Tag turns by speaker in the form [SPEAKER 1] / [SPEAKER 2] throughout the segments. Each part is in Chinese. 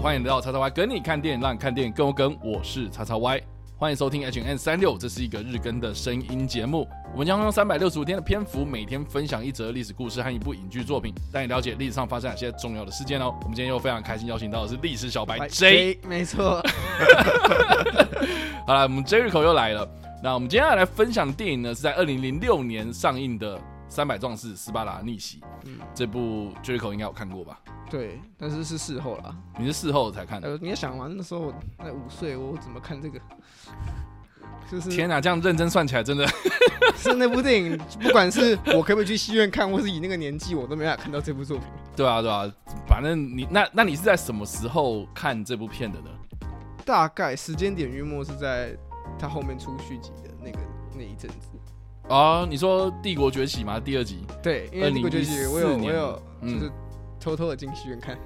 [SPEAKER 1] 欢迎来到叉叉 Y 跟你看电影，让你看电影更有梗。我是叉叉 Y，欢迎收听 H N 三六，这是一个日更的声音节目。我们将用三百六十五天的篇幅，每天分享一则历史故事和一部影剧作品，带你了解历史上发生哪些重要的事件哦。我们今天又非常开心邀请到的是历史小白 J，
[SPEAKER 2] 没错。
[SPEAKER 1] 好了，我们 Jericho 又来了。那我们今天要来分享的电影呢，是在二零零六年上映的《三百壮士斯巴达逆袭》。嗯，这部 Jericho 应该有看过吧？
[SPEAKER 2] 对，但是是事后了。
[SPEAKER 1] 你是事后才看的？
[SPEAKER 2] 呃，你要想嘛，那时候我那五岁，我怎么看这个？
[SPEAKER 1] 就是天哪，这样认真算起来，真的
[SPEAKER 2] 是那部电影，不管是我可不可以去戏院看，或是以那个年纪，我都没法看到这部作品。
[SPEAKER 1] 对啊，对啊，反正你那那你是在什么时候看这部片的呢？
[SPEAKER 2] 大概时间点约莫是在他后面出续集的那个那一阵子。
[SPEAKER 1] 啊，你说《帝国崛起》吗？第二集？
[SPEAKER 2] 对，因为《帝国崛起》我有我有就是。偷偷的进戏院看，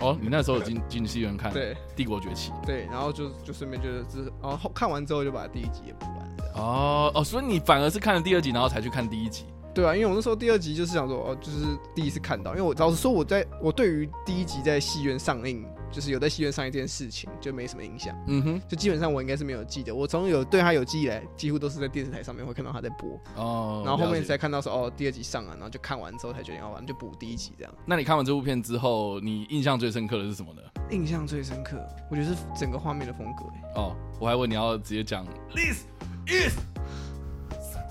[SPEAKER 1] 哦，你那时候有进进戏院看？
[SPEAKER 2] 对，《
[SPEAKER 1] 帝国崛起》。
[SPEAKER 2] 对，然后就就顺便就是，然后看完之后就把第一集也补完。
[SPEAKER 1] 哦哦，所以你反而是看了第二集，然后才去看第一集。
[SPEAKER 2] 对啊，因为我那时候第二集就是想说，哦，就是第一次看到，因为我老实说，我在我对于第一集在戏院上映。就是有在戏院上一件事情，就没什么影响。嗯哼，就基本上我应该是没有记得。我从有对他有记忆来，几乎都是在电视台上面会看到他在播。哦，然后后面才看到说哦，第二集上了，然后就看完之后才决定要玩，就补第一集这样。
[SPEAKER 1] 那你看完这部片之后，你印象最深刻的是什么呢？
[SPEAKER 2] 印象最深刻，我觉得是整个画面的风格。
[SPEAKER 1] 哦，我还问你要直接讲，This is。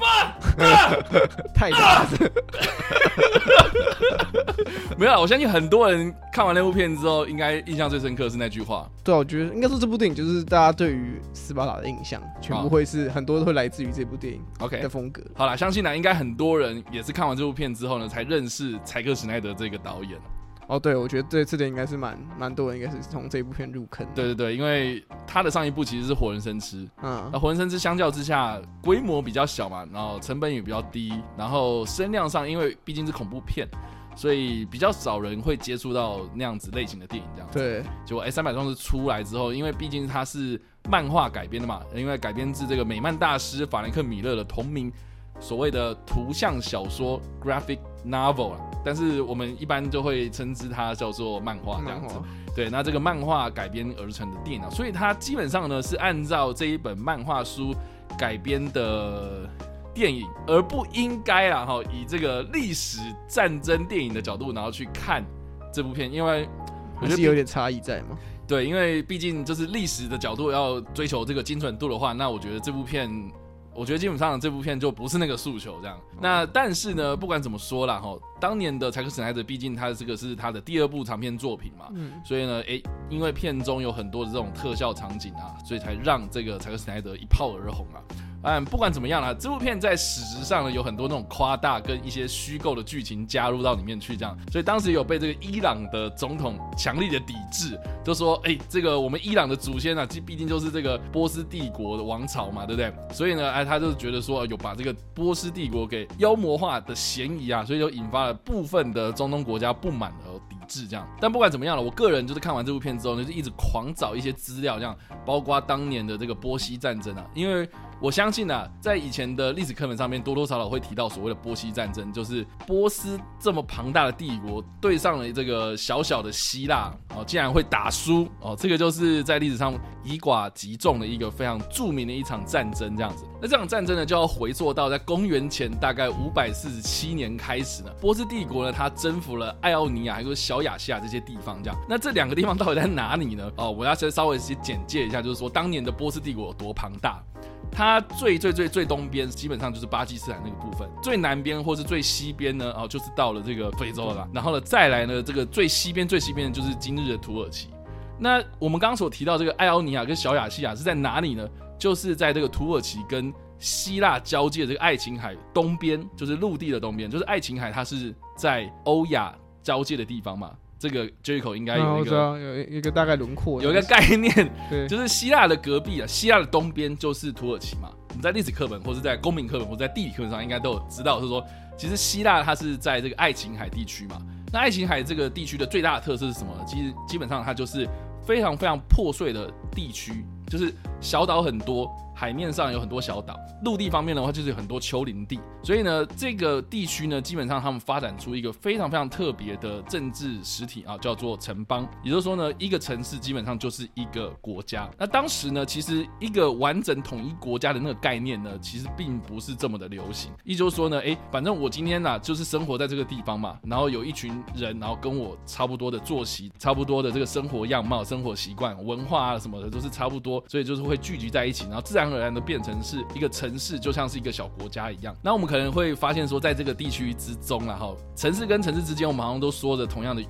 [SPEAKER 2] 太大声！
[SPEAKER 1] 没有，我相信很多人看完那部片之后，应该印象最深刻是那句话。
[SPEAKER 2] 对，我觉得应该说这部电影就是大家对于斯巴达的印象，全部会是很多都会来自于这部电影。OK 的风格。
[SPEAKER 1] 好了，相信呢，应该很多人也是看完这部片之后呢，才认识柴克史奈德这个导演。
[SPEAKER 2] 哦，对，我觉得这这点应该是蛮蛮多人应该是从这部片入坑。
[SPEAKER 1] 对对对，因为他的上一部其实是《活人生吃》，嗯，那《活人生吃》相较之下规模比较小嘛，然后成本也比较低，然后声量上因为毕竟是恐怖片，所以比较少人会接触到那样子类型的电影这样。
[SPEAKER 2] 对，
[SPEAKER 1] 结果哎，三百壮士出来之后，因为毕竟它是漫画改编的嘛，因为改编自这个美漫大师法兰克米勒的同名所谓的图像小说 （graphic novel） 啊。但是我们一般就会称之它叫做漫画这样子，对，那这个漫画改编而成的电影，所以它基本上呢是按照这一本漫画书改编的电影，而不应该啊哈以这个历史战争电影的角度然后去看这部片，因为
[SPEAKER 2] 我觉得有点差异在嘛。
[SPEAKER 1] 对，因为毕竟就是历史的角度要追求这个精准度的话，那我觉得这部片。我觉得基本上这部片就不是那个诉求这样。那但是呢，不管怎么说啦，哈，当年的柴克史奈德毕竟他这个是他的第二部长片作品嘛，嗯所以呢，哎，因为片中有很多的这种特效场景啊，所以才让这个柴克史奈德一炮而红啊。嗯，不管怎么样啦，这部片在史实上呢有很多那种夸大跟一些虚构的剧情加入到里面去，这样，所以当时有被这个伊朗的总统强力的抵制，就说，哎，这个我们伊朗的祖先啊，这毕竟就是这个波斯帝国的王朝嘛，对不对？所以呢，哎，他就觉得说有把这个波斯帝国给妖魔化的嫌疑啊，所以就引发了部分的中东国家不满和抵制这样。但不管怎么样了，我个人就是看完这部片之后呢，就一直狂找一些资料，这样，包括当年的这个波西战争啊，因为。我相信啊，在以前的历史课本上面，多多少少会提到所谓的波西战争，就是波斯这么庞大的帝国对上了这个小小的希腊，哦，竟然会打输哦，这个就是在历史上以寡击众的一个非常著名的一场战争，这样子。那这场战争呢，就要回溯到在公元前大概五百四十七年开始呢，波斯帝国呢，它征服了爱奥尼亚还有小亚细亚这些地方，这样。那这两个地方到底在哪里呢？哦，我要先稍微先简介一下，就是说当年的波斯帝国有多庞大。它最最最最东边基本上就是巴基斯坦那个部分，最南边或是最西边呢，哦，就是到了这个非洲了。然后呢，再来呢，这个最西边最西边的就是今日的土耳其。那我们刚刚所提到这个爱奥尼亚跟小亚细亚是在哪里呢？就是在这个土耳其跟希腊交界这个爱琴海东边，就是陆地的东边，就是爱琴海，它是在欧亚交界的地方嘛。这个 Jericho 应该有一个
[SPEAKER 2] 有一个大概轮廓，
[SPEAKER 1] 有一个概念，对，就是希腊的隔壁啊，希腊的东边就是土耳其嘛。我们在历史课本或是在公民课本或者在地理课本上应该都有知道，是说其实希腊它是在这个爱琴海地区嘛。那爱琴海这个地区的最大的特色是什么呢？其实基本上它就是非常非常破碎的地区，就是小岛很多。海面上有很多小岛，陆地方面的话就是有很多丘陵地，所以呢，这个地区呢，基本上他们发展出一个非常非常特别的政治实体啊，叫做城邦。也就是说呢，一个城市基本上就是一个国家。那当时呢，其实一个完整统一国家的那个概念呢，其实并不是这么的流行。也就是说呢，哎，反正我今天呢，就是生活在这个地方嘛，然后有一群人，然后跟我差不多的作息，差不多的这个生活样貌、生活习惯、文化啊什么的都是差不多，所以就是会聚集在一起，然后自然而然的变成是一个城市，就像是一个小国家一样。那我们可能会发现说，在这个地区之中然后，城市跟城市之间，我们好像都说着同样的语，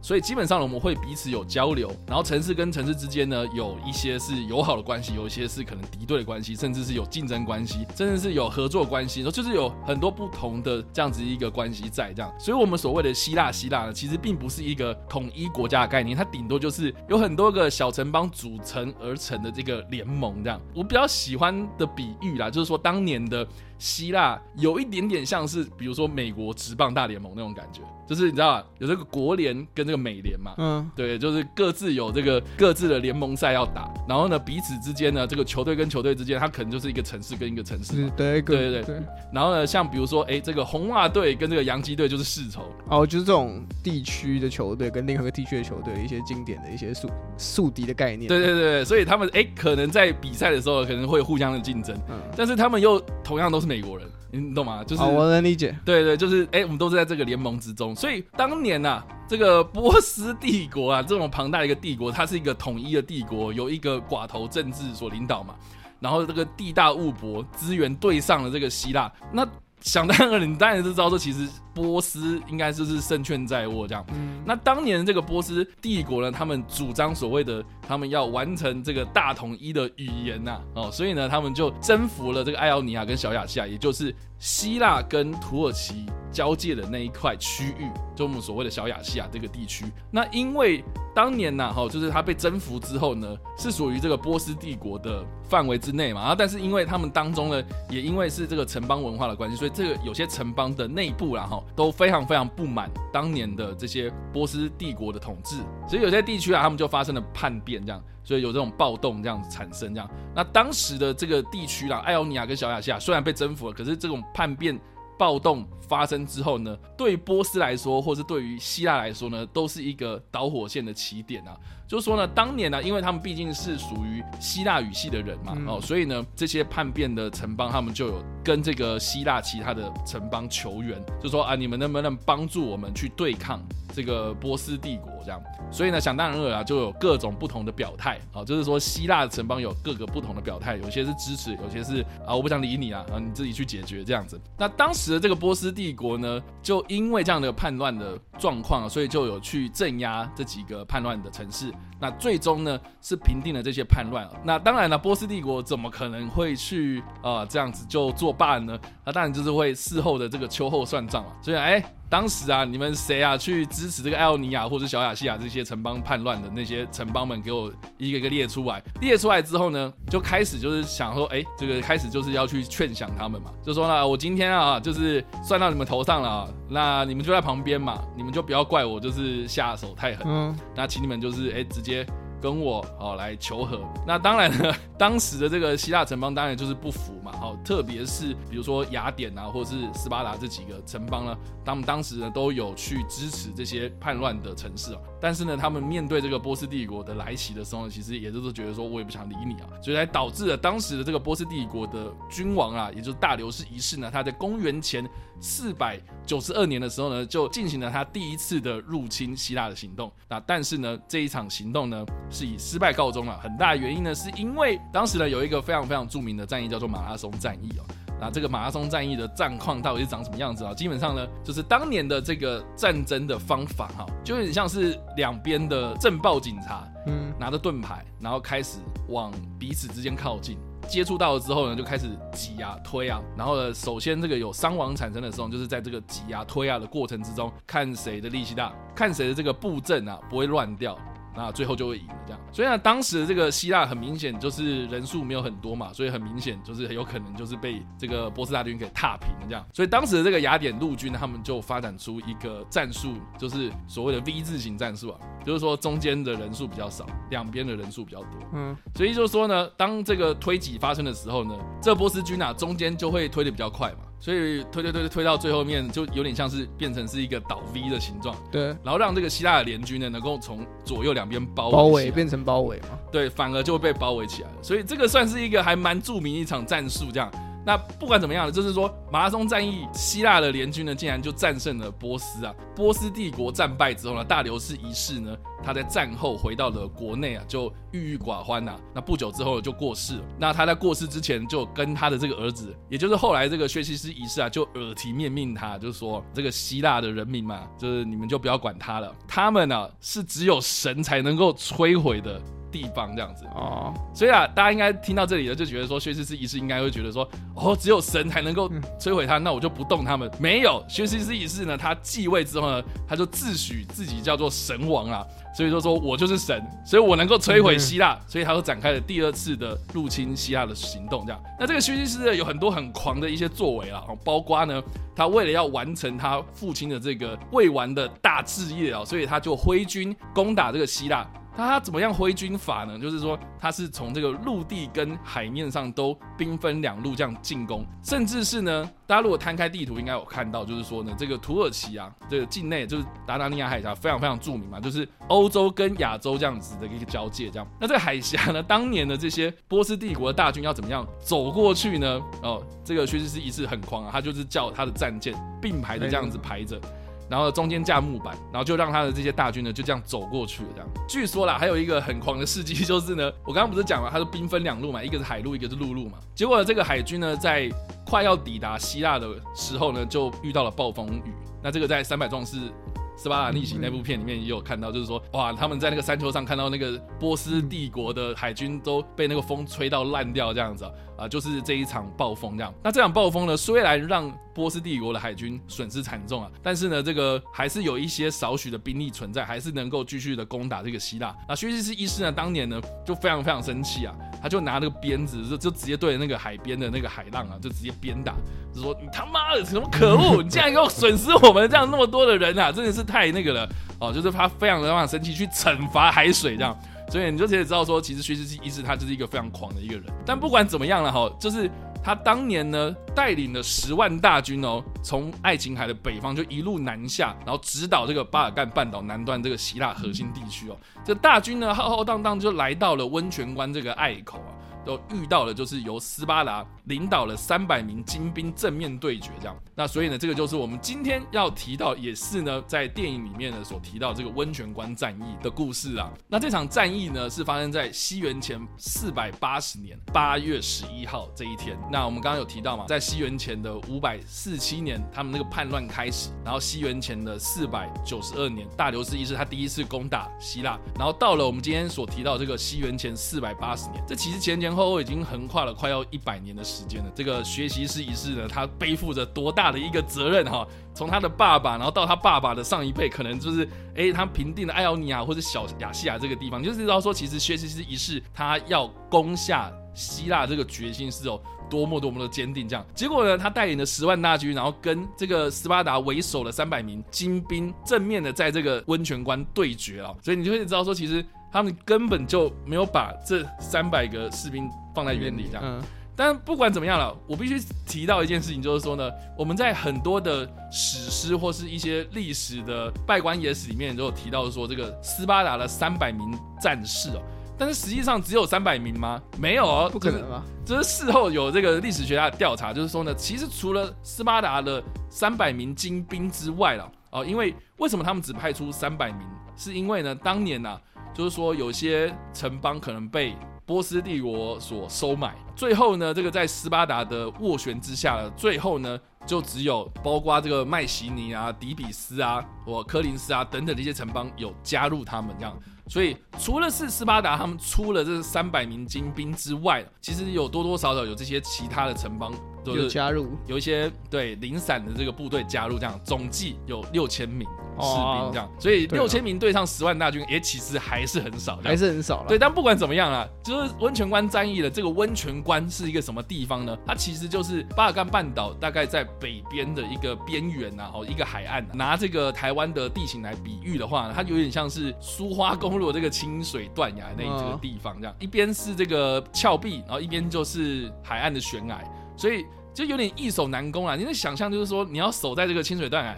[SPEAKER 1] 所以基本上我们会彼此有交流。然后城市跟城市之间呢，有一些是友好的关系，有一些是可能敌对的关系，甚至是有竞争关系，甚至是有合作关系，就是有很多不同的这样子一个关系在这样。所以，我们所谓的希腊，希腊呢，其实并不是一个统一国家的概念，它顶多就是有很多个小城邦组成而成的这个联盟这样。我比较喜欢的比喻啦，就是说当年的。希腊有一点点像是，比如说美国职棒大联盟那种感觉，就是你知道吧，有这个国联跟这个美联嘛，嗯，对，就是各自有这个各自的联盟赛要打，然后呢，彼此之间呢，这个球队跟球队之间，它可能就是一个城市跟一个城市，
[SPEAKER 2] 对对对对，
[SPEAKER 1] 然后呢，像比如说，哎，这个红袜队跟这个洋基队就是世仇，
[SPEAKER 2] 哦，就是这种地区的球队跟另外一个地区的球队一些经典的一些宿宿敌的概念，
[SPEAKER 1] 对对对，所以他们哎，可能在比赛的时候可能会互相的竞争，嗯，但是他们又同样都是。美国人，你懂吗？就是
[SPEAKER 2] 我能理解。
[SPEAKER 1] 对对，就是哎，我们都是在这个联盟之中，所以当年呐，这个波斯帝国啊，这种庞大的一个帝国，它是一个统一的帝国，由一个寡头政治所领导嘛。然后这个地大物博，资源对上了这个希腊，那想当然，你当然是知道说，其实。波斯应该就是胜券在握这样。那当年这个波斯帝国呢，他们主张所谓的他们要完成这个大统一的语言呐，哦，所以呢，他们就征服了这个爱奥尼亚跟小亚细亚，也就是希腊跟土耳其交界的那一块区域，就我们所谓的小亚细亚这个地区。那因为当年呢，哈，就是他被征服之后呢，是属于这个波斯帝国的范围之内嘛，然后但是因为他们当中呢，也因为是这个城邦文化的关系，所以这个有些城邦的内部然后。都非常非常不满当年的这些波斯帝国的统治，所以有些地区啊，他们就发生了叛变，这样，所以有这种暴动这样子产生，这样。那当时的这个地区啦，艾欧尼亚跟小亚细亚虽然被征服了，可是这种叛变暴动发生之后呢，对波斯来说，或是对于希腊来说呢，都是一个导火线的起点啊。就是说呢，当年呢，因为他们毕竟是属于希腊语系的人嘛，哦，所以呢，这些叛变的城邦，他们就有跟这个希腊其他的城邦求援，就说啊，你们能不能帮助我们去对抗这个波斯帝国这样？所以呢，想当然尔啊，就有各种不同的表态啊，就是说希腊的城邦有各个不同的表态，有些是支持，有些是啊，我不想理你啊，啊，你自己去解决这样子。那当时的这个波斯帝国呢，就因为这样的叛乱的状况，所以就有去镇压这几个叛乱的城市。那最终呢是平定了这些叛乱。那当然了，波斯帝国怎么可能会去啊这样子就作罢呢？那当然就是会事后的这个秋后算账了。所以哎。当时啊，你们谁啊去支持这个艾奥尼亚或者小亚细亚这些城邦叛乱的那些城邦们，给我一个一个列出来。列出来之后呢，就开始就是想说，哎，这个开始就是要去劝降他们嘛。就说呢，我今天啊，就是算到你们头上了，啊那你们就在旁边嘛，你们就不要怪我，就是下手太狠。嗯，那请你们就是哎，直接。跟我哦来求和，那当然呢，当时的这个希腊城邦当然就是不服嘛，好，特别是比如说雅典啊，或者是斯巴达这几个城邦呢，他们当时呢都有去支持这些叛乱的城市啊，但是呢，他们面对这个波斯帝国的来袭的时候，其实也就是觉得说我也不想理你啊，所以才导致了当时的这个波斯帝国的君王啊，也就是大流士一世呢，他在公元前四百九十二年的时候呢，就进行了他第一次的入侵希腊的行动，那但是呢，这一场行动呢。是以失败告终了。很大原因呢，是因为当时呢有一个非常非常著名的战役叫做马拉松战役哦。那这个马拉松战役的战况到底是长什么样子啊？基本上呢，就是当年的这个战争的方法哈，就有点像是两边的政报警察，嗯，拿着盾牌，然后开始往彼此之间靠近。接触到了之后呢，就开始挤啊推啊，然后呢，首先这个有伤亡产生的时候，就是在这个挤啊推啊的过程之中，看谁的力气大，看谁的这个布阵啊不会乱掉。那最后就会赢这样。所以呢，当时的这个希腊很明显就是人数没有很多嘛，所以很明显就是很有可能就是被这个波斯大军给踏平了这样。所以当时的这个雅典陆军他们就发展出一个战术，就是所谓的 V 字形战术啊，就是说中间的人数比较少，两边的人数比较多。嗯，所以就是说呢，当这个推挤发生的时候呢，这波斯军啊中间就会推的比较快嘛。所以推推推推到最后面，就有点像是变成是一个倒 V 的形状。
[SPEAKER 2] 对，
[SPEAKER 1] 然后让这个希腊的联军呢，能够从左右两边包
[SPEAKER 2] 包围，变成包围嘛。
[SPEAKER 1] 对，反而就会被包围起来了。所以这个算是一个还蛮著名一场战术，这样。那不管怎么样呢就是说马拉松战役，希腊的联军呢，竟然就战胜了波斯啊！波斯帝国战败之后呢，大流士一世呢，他在战后回到了国内啊，就郁郁寡欢呐。那不久之后就过世了。那他在过世之前，就跟他的这个儿子，也就是后来这个薛西斯一世啊，就耳提面命他，就是说这个希腊的人民嘛，就是你们就不要管他了，他们呢是只有神才能够摧毁的。地方这样子哦，所以啊，大家应该听到这里了，就觉得说薛西斯一世应该会觉得说，哦，只有神才能够摧毁他，那我就不动他们。没有，薛西斯一世呢，他继位之后呢，他就自诩自己叫做神王啊，所以说说我就是神，所以我能够摧毁希腊，所以他就展开了第二次的入侵希腊的行动。这样，那这个薛西斯呢，有很多很狂的一些作为啊，包括呢，他为了要完成他父亲的这个未完的大志业啊，所以他就挥军攻打这个希腊。那他怎么样挥军法呢？就是说，他是从这个陆地跟海面上都兵分两路这样进攻，甚至是呢，大家如果摊开地图，应该有看到，就是说呢，这个土耳其啊，这个境内就是达达尼亚海峡非常非常著名嘛，就是欧洲跟亚洲这样子的一个交界，这样。那这个海峡呢，当年的这些波斯帝国的大军要怎么样走过去呢？哦，这个薛西斯一次很狂啊，他就是叫他的战舰并排的这样子排着。然后中间架木板，然后就让他的这些大军呢就这样走过去了。这样，据说啦，还有一个很狂的事迹，就是呢，我刚刚不是讲了，他是兵分两路嘛，一个是海路，一个是陆路嘛。结果这个海军呢，在快要抵达希腊的时候呢，就遇到了暴风雨。那这个在《三百壮士斯巴达逆行》那部片里面也有看到，就是说，哇，他们在那个山丘上看到那个波斯帝国的海军都被那个风吹到烂掉，这样子。啊，就是这一场暴风这样。那这场暴风呢，虽然让波斯帝国的海军损失惨重啊，但是呢，这个还是有一些少许的兵力存在，还是能够继续的攻打这个希腊。那薛西斯一世呢，当年呢就非常非常生气啊，他就拿那个鞭子，就就直接对着那个海边的那个海浪啊，就直接鞭打，就说你他妈的什么可恶，你竟然给我损失我们这样那么多的人啊，真的是太那个了哦，就是他非常的非常生气，去惩罚海水这样。所以你就可以知道说，其实薛西斯一世他就是一个非常狂的一个人。但不管怎么样了哈，就是他当年呢带领了十万大军哦，从爱琴海的北方就一路南下，然后直捣这个巴尔干半岛南端这个希腊核心地区哦。这大军呢浩浩荡荡就来到了温泉关这个隘口啊。都遇到了，就是由斯巴达领导了三百名精兵正面对决，这样。那所以呢，这个就是我们今天要提到，也是呢，在电影里面呢所提到这个温泉关战役的故事啊。那这场战役呢，是发生在西元前四百八十年八月十一号这一天。那我们刚刚有提到嘛，在西元前的五百四七年，他们那个叛乱开始，然后西元前的四百九十二年，大流士一世他第一次攻打希腊，然后到了我们今天所提到这个西元前四百八十年，这其实前前。后已经横跨了快要一百年的时间了。这个学习师一世呢，他背负着多大的一个责任哈？从他的爸爸，然后到他爸爸的上一辈，可能就是哎，他平定了艾奥尼亚或者小亚细亚这个地方，就是知道说，其实学习师一世他要攻下希腊这个决心是哦多么多么的坚定。这样，结果呢，他带领了十万大军，然后跟这个斯巴达为首的三百名精兵正面的在这个温泉关对决啊。所以你就会知道说，其实。他们根本就没有把这三百个士兵放在眼里，这样。但不管怎么样了，我必须提到一件事情，就是说呢，我们在很多的史诗或是一些历史的拜官野史里面都有提到说，这个斯巴达的三百名战士哦。但是实际上只有三百名吗？没有哦，
[SPEAKER 2] 不可能啊！
[SPEAKER 1] 这是事后有这个历史学家调查，就是说呢，其实除了斯巴达的三百名精兵之外了，哦，因为为什么他们只派出三百名？是因为呢，当年呢。就是说，有些城邦可能被波斯帝国所收买，最后呢，这个在斯巴达的斡旋之下，最后呢，就只有包括这个麦西尼啊、底比斯啊、或科林斯啊等等的一些城邦有加入他们这样。所以，除了是斯巴达他们出了这三百名精兵之外，其实有多多少少有这些其他的城邦
[SPEAKER 2] 有加入，
[SPEAKER 1] 有一些对零散的这个部队加入，这样总计有六千名。士兵这样，所以六千名对上十万大军，也其实还是很少，
[SPEAKER 2] 还是很少了。
[SPEAKER 1] 对，但不管怎么样啦，就是温泉关战役的这个温泉关是一个什么地方呢？它其实就是巴尔干半岛大概在北边的一个边缘呐，哦，一个海岸。拿这个台湾的地形来比喻的话，它有点像是苏花公路这个清水断崖那这个地方这样，一边是这个峭壁，然后一边就是海岸的悬崖，所以就有点易守难攻啊。你能想象，就是说你要守在这个清水断崖。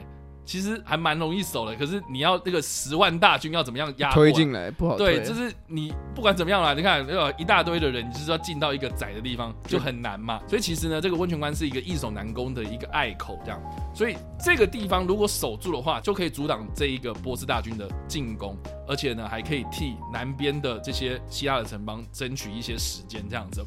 [SPEAKER 1] 其实还蛮容易守的，可是你要那个十万大军要怎么样压
[SPEAKER 2] 推进来不好。
[SPEAKER 1] 对，就是你不管怎么样啦，你看有一大堆的人，你就是要进到一个窄的地方就很难嘛。所以其实呢，这个温泉关是一个易守难攻的一个隘口，这样。所以这个地方如果守住的话，就可以阻挡这一个波斯大军的进攻，而且呢还可以替南边的这些希腊的城邦争取一些时间，这样子。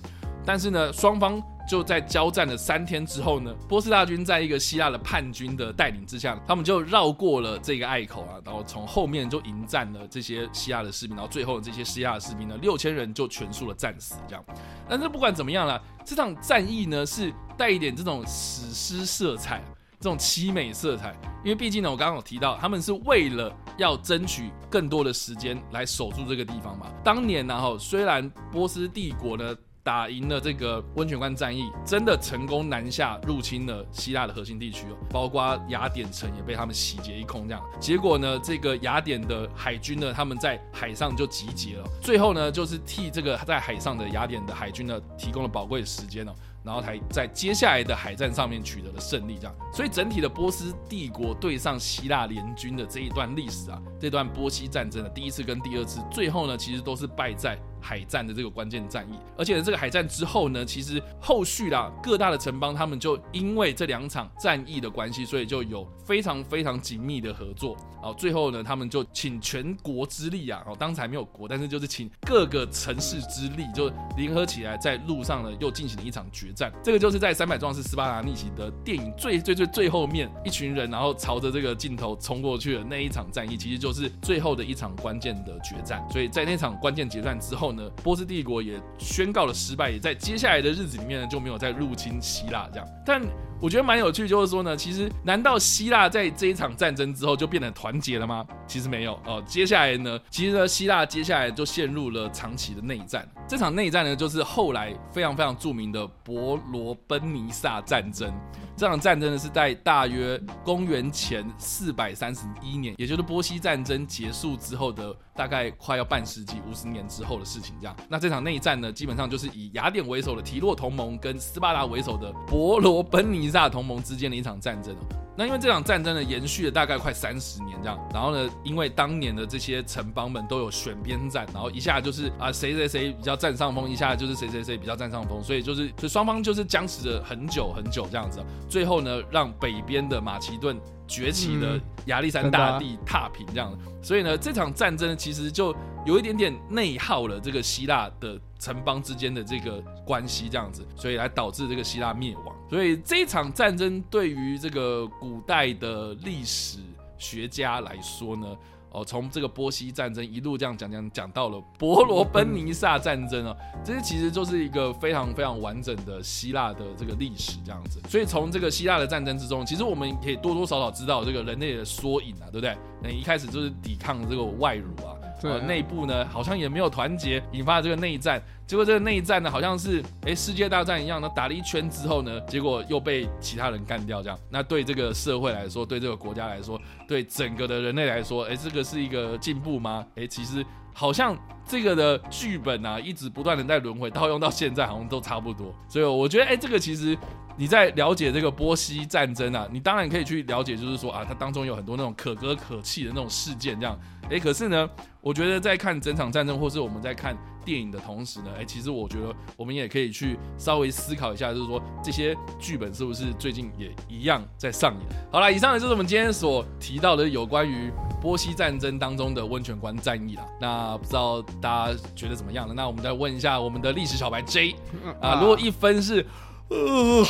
[SPEAKER 1] 但是呢，双方就在交战了三天之后呢，波斯大军在一个希腊的叛军的带领之下，他们就绕过了这个隘口啊，然后从后面就迎战了这些希腊的士兵，然后最后这些希腊的士兵呢，六千人就全数的战死。这样，但是不管怎么样了，这场战役呢是带一点这种史诗色彩，这种凄美色彩，因为毕竟呢，我刚刚有提到，他们是为了要争取更多的时间来守住这个地方嘛。当年呢，哈，虽然波斯帝国呢。打赢了这个温泉关战役，真的成功南下入侵了希腊的核心地区哦，包括雅典城也被他们洗劫一空。这样结果呢，这个雅典的海军呢，他们在海上就集结了，最后呢，就是替这个在海上的雅典的海军呢，提供了宝贵的时间哦。然后才在接下来的海战上面取得了胜利，这样，所以整体的波斯帝国对上希腊联军的这一段历史啊，这段波西战争的第一次跟第二次，最后呢，其实都是败在海战的这个关键战役。而且这个海战之后呢，其实后续啦，各大的城邦他们就因为这两场战役的关系，所以就有非常非常紧密的合作。哦，最后呢，他们就请全国之力啊，哦，当时还没有国，但是就是请各个城市之力，就联合起来，在路上呢又进行了一场决战。这个就是在《三百壮士斯巴达逆袭》的电影最最最最后面，一群人然后朝着这个镜头冲过去的那一场战役，其实就是最后的一场关键的决战。所以在那场关键决战之后波斯帝国也宣告了失败，也在接下来的日子里面呢就没有再入侵希腊这样。但我觉得蛮有趣，就是说呢，其实难道希腊在这一场战争之后就变得团结了吗？其实没有哦。接下来呢，其实呢，希腊接下来就陷入了长期的内战。这场内战呢，就是后来非常非常著名的伯罗奔尼撒战争。这场战争呢，是在大约公元前四百三十一年，也就是波西战争结束之后的大概快要半世纪五十年之后的事情。这样，那这场内战呢，基本上就是以雅典为首的提洛同盟跟斯巴达为首的伯罗奔尼撒同盟之间的一场战争。那因为这场战争呢，延续了大概快三十年这样，然后呢，因为当年的这些城邦们都有选边站，然后一下就是啊谁谁谁比较占上风，一下就是谁谁谁比较占上风，所以就是所以双方就是僵持了很久很久这样子，最后呢，让北边的马其顿崛起的亚历山大帝踏平这样，所以呢，这场战争其实就有一点点内耗了这个希腊的。城邦之间的这个关系这样子，所以来导致这个希腊灭亡。所以这场战争对于这个古代的历史学家来说呢，哦，从这个波西战争一路这样讲讲讲到了伯罗奔尼撒战争啊，这些其实就是一个非常非常完整的希腊的这个历史这样子。所以从这个希腊的战争之中，其实我们可以多多少少知道这个人类的缩影啊，对不对？那一开始就是抵抗这个外辱啊。呃，内部呢好像也没有团结，引发这个内战。结果这个内战呢，好像是哎世界大战一样呢，打了一圈之后呢，结果又被其他人干掉。这样，那对这个社会来说，对这个国家来说，对整个的人类来说，哎，这个是一个进步吗？哎，其实好像这个的剧本啊，一直不断的在轮回，套用到现在好像都差不多。所以我觉得，哎，这个其实。你在了解这个波西战争啊，你当然可以去了解，就是说啊，它当中有很多那种可歌可泣的那种事件，这样。哎，可是呢，我觉得在看整场战争，或是我们在看电影的同时呢，哎，其实我觉得我们也可以去稍微思考一下，就是说这些剧本是不是最近也一样在上演。好了，以上呢就是我们今天所提到的有关于波西战争当中的温泉关战役了。那不知道大家觉得怎么样了？那我们再问一下我们的历史小白 J 啊，如果一分是。呃，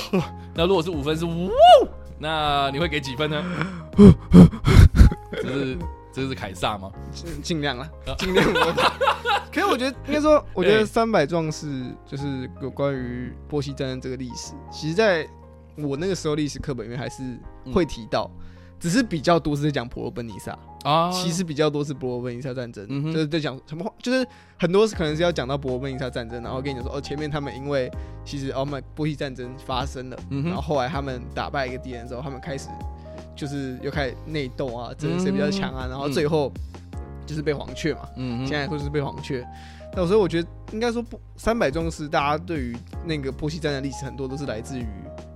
[SPEAKER 1] 那如果是五分是呜，那你会给几分呢？就 是这是凯撒吗？
[SPEAKER 2] 尽量啊，尽量。可是我觉得应该说，我觉得三百壮士就是有关于波西战争这个历史，其实在我那个时候历史课本里面还是会提到。只是比较多是在讲伯罗奔尼撒啊，其实比较多是伯罗奔尼撒战争，就是在讲什么，就是很多是可能是要讲到伯罗奔尼撒战争，然后跟你讲说哦，前面他们因为其实奥曼波西战争发生了，然后后来他们打败一个敌人之后，他们开始就是又开始内斗啊，这谁比较强啊，然后最后就是被黄雀嘛，嗯，现在都是被黄雀。那所以我觉得应该说不三百壮士，大家对于那个波西战的历史很多都是来自于，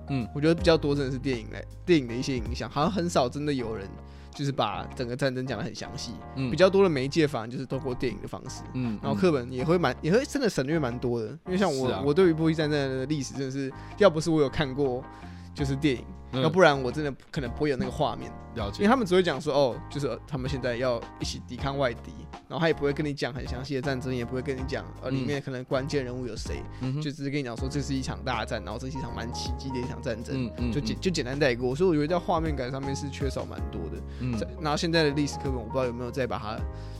[SPEAKER 2] 嗯，我觉得比较多真的是电影来电影的一些影响，好像很少真的有人就是把整个战争讲的很详细，嗯，比较多的媒介反而就是透过电影的方式，嗯，然后课本也会蛮也会真的省略蛮多的，因为像我我对于波西战争的历史真的是要不是我有看过就是电影。要不然我真的可能不会有那个画面，
[SPEAKER 1] 了解。
[SPEAKER 2] 因为他们只会讲说，哦，就是他们现在要一起抵抗外敌，然后他也不会跟你讲很详细的战争，也不会跟你讲呃里面可能关键人物有谁，就只是跟你讲说这是一场大战，然后这是一场蛮奇迹的一场战争，就简就简单带过。所以我觉得在画面感上面是缺少蛮多的。嗯，然后现在的历史课本我不知道有没有再把它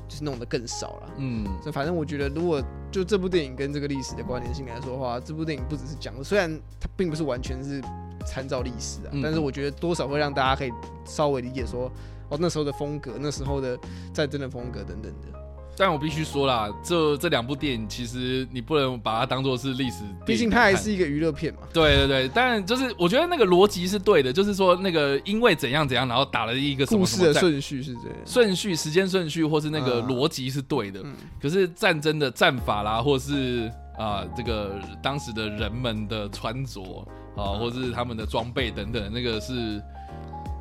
[SPEAKER 2] 就是弄得更少了。嗯，所以反正我觉得如果就这部电影跟这个历史的关联性来说的话，这部电影不只是讲，虽然它并不是完全是。参照历史啊，但是我觉得多少会让大家可以稍微理解说，哦，那时候的风格，那时候的战争的风格等等的。
[SPEAKER 1] 但我必须说啦，这这两部电影其实你不能把它当做是历史，
[SPEAKER 2] 毕竟它还是一个娱乐片嘛。
[SPEAKER 1] 对对对，但就是我觉得那个逻辑是对的，就是说那个因为怎样怎样，然后打了一个
[SPEAKER 2] 故事的顺序是这样，
[SPEAKER 1] 顺序时间顺序或是那个逻辑是对的。可是战争的战法啦，或是啊这个当时的人们的穿着。啊，或者是他们的装备等等，那个是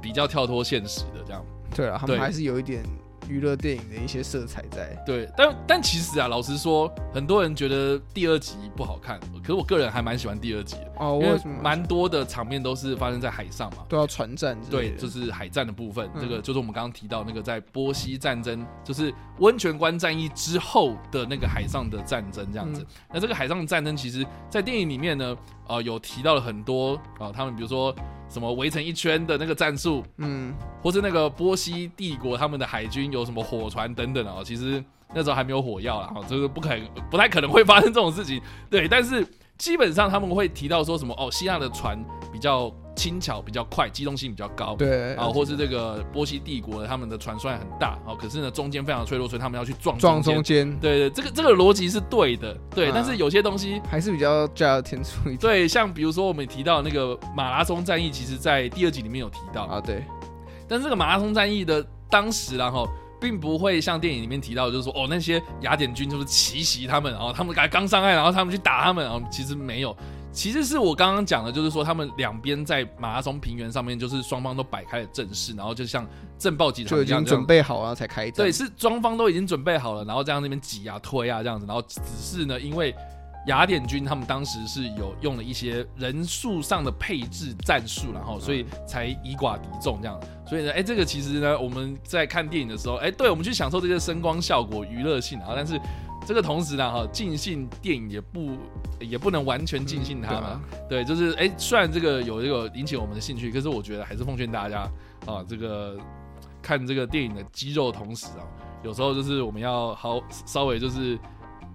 [SPEAKER 1] 比较跳脱现实的，这样。
[SPEAKER 2] 对啊，他们还是有一点娱乐电影的一些色彩在。
[SPEAKER 1] 对，但但其实啊，老实说，很多人觉得第二集不好看，可是我个人还蛮喜欢第二集的。哦，为什么？蛮多的场面都是发生在海上嘛，
[SPEAKER 2] 都要船战。
[SPEAKER 1] 对，就是海战的部分。这个就是我们刚刚提到那个在波西战争，就是温泉关战役之后的那个海上的战争这样子。那这个海上战争，其实在电影里面呢。呃，有提到了很多啊，他们比如说什么围成一圈的那个战术，嗯，或是那个波西帝国他们的海军有什么火船等等哦，其实那时候还没有火药啦，就是不可能，不太可能会发生这种事情，对，但是。基本上他们会提到说什么哦，希腊的船比较轻巧、比较快，机动性比较高，
[SPEAKER 2] 对
[SPEAKER 1] 啊，或是这个波西帝国他们的船虽很大哦，可是呢中间非常脆弱，所以他们要去撞
[SPEAKER 2] 撞中间。
[SPEAKER 1] 对对，这个这个逻辑是对的，对。但是有些东西
[SPEAKER 2] 还是比较加天出一点。
[SPEAKER 1] 对，像比如说我们提到那个马拉松战役，其实在第二集里面有提到
[SPEAKER 2] 啊，对。
[SPEAKER 1] 但这个马拉松战役的当时，然后。并不会像电影里面提到，就是说哦，那些雅典军就是奇袭他们，然后他们刚刚上岸，然后他们去打他们，然后其实没有，其实是我刚刚讲的，就是说他们两边在马拉松平原上面，就是双方都摆开了阵势，然后就像阵报集团一样
[SPEAKER 2] 准备好了才开战。
[SPEAKER 1] 对，是双方都已经准备好了，然后这样那边挤啊推啊这样子，然后只是呢，因为。雅典军他们当时是有用了一些人数上的配置战术，然后所以才以寡敌众这样。所以呢，哎，这个其实呢，我们在看电影的时候，哎，对我们去享受这些声光效果、娱乐性啊。但是这个同时呢，哈，尽兴电影也不也不能完全尽兴它嘛。对，就是哎，虽然这个有这个引起我们的兴趣，可是我觉得还是奉劝大家啊，这个看这个电影的肌肉同时啊，有时候就是我们要好稍微就是。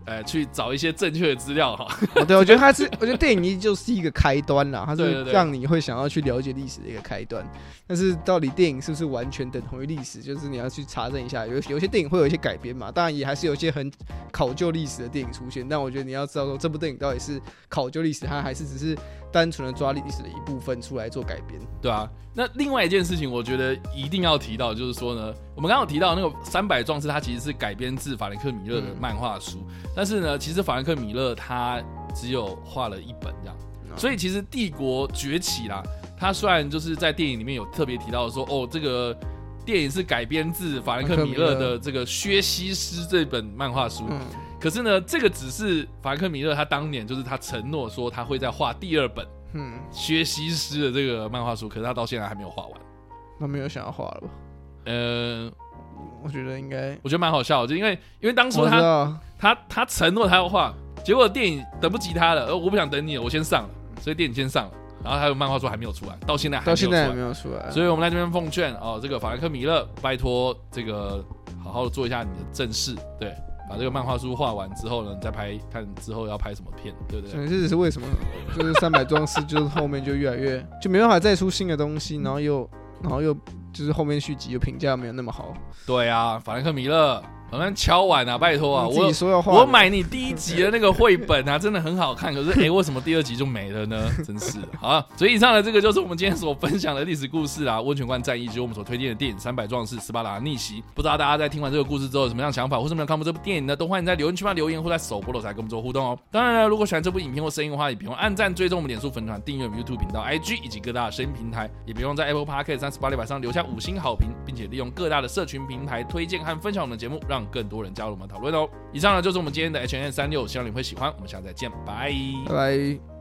[SPEAKER 1] 呃，去找一些正确的资料哈。
[SPEAKER 2] 对，我觉得它是，我觉得电影一就是一个开端啦，它是让你会想要去了解历史的一个开端。但是到底电影是不是完全等同于历史？就是你要去查证一下，有有些电影会有一些改编嘛。当然也还是有一些很考究历史的电影出现。但我觉得你要知道说，这部电影到底是考究历史，它还是只是单纯的抓历史的一部分出来做改编？
[SPEAKER 1] 对啊。那另外一件事情，我觉得一定要提到，就是说呢，我们刚刚提到那个《三百壮士》，它其实是改编自法兰克米勒的漫画书，但是呢，其实法兰克米勒他只有画了一本这样，所以其实《帝国崛起》啦，他虽然就是在电影里面有特别提到说，哦，这个电影是改编自法兰克米勒的这个《薛西斯》这本漫画书，可是呢，这个只是法兰克米勒他当年就是他承诺说他会在画第二本。嗯，薛西斯的这个漫画书，可是他到现在还没有画完。
[SPEAKER 2] 他没有想要画了吧？呃，我觉得应该，
[SPEAKER 1] 我觉得蛮好笑，就因为因为当初他他他承诺他要画，结果电影等不及他了，呃，我不想等你了，我先上了，所以电影先上了，然后还有漫画书还没有出来，到现在
[SPEAKER 2] 到现在还没有出来，
[SPEAKER 1] 所以我们在这边奉劝哦，这个法兰克米勒，拜托这个好好的做一下你的正事，对。把这个漫画书画完之后呢，再拍看之后要拍什么片，对不对？
[SPEAKER 2] 所以这也是为什么？就是三百壮士，就是后面就越来越就没办法再出新的东西，然后又然后又就是后面续集又评价没有那么好。
[SPEAKER 1] 对啊，法兰克米勒。我们敲碗啊，拜托啊！
[SPEAKER 2] 我
[SPEAKER 1] 我买你第一集的那个绘本啊，真的很好看。可是 哎，为什么第二集就没了呢？真是的好。所以以上的这个就是我们今天所分享的历史故事啊，温泉关战役就是我们所推荐的电影《三百壮士斯巴达逆袭》。不知道大家在听完这个故事之后有什么样想法，或是没有看过这部电影呢？都欢迎在留言区发留言，或在首播的时候跟我们做互动哦。当然了，如果喜欢这部影片或声音的话，也别忘按赞、追踪我们脸书粉团、订阅我们 YouTube 频道、IG 以及各大的声音平台，也别忘在 Apple Podcast 三十八里板上留下五星好评，并且利用各大的社群平台推荐和分享我们的节目，让让更多人加入。我们讨论哦。以上呢就是我们今天的 H N 三六，希望你会喜欢。我们下次再见，
[SPEAKER 2] 拜拜。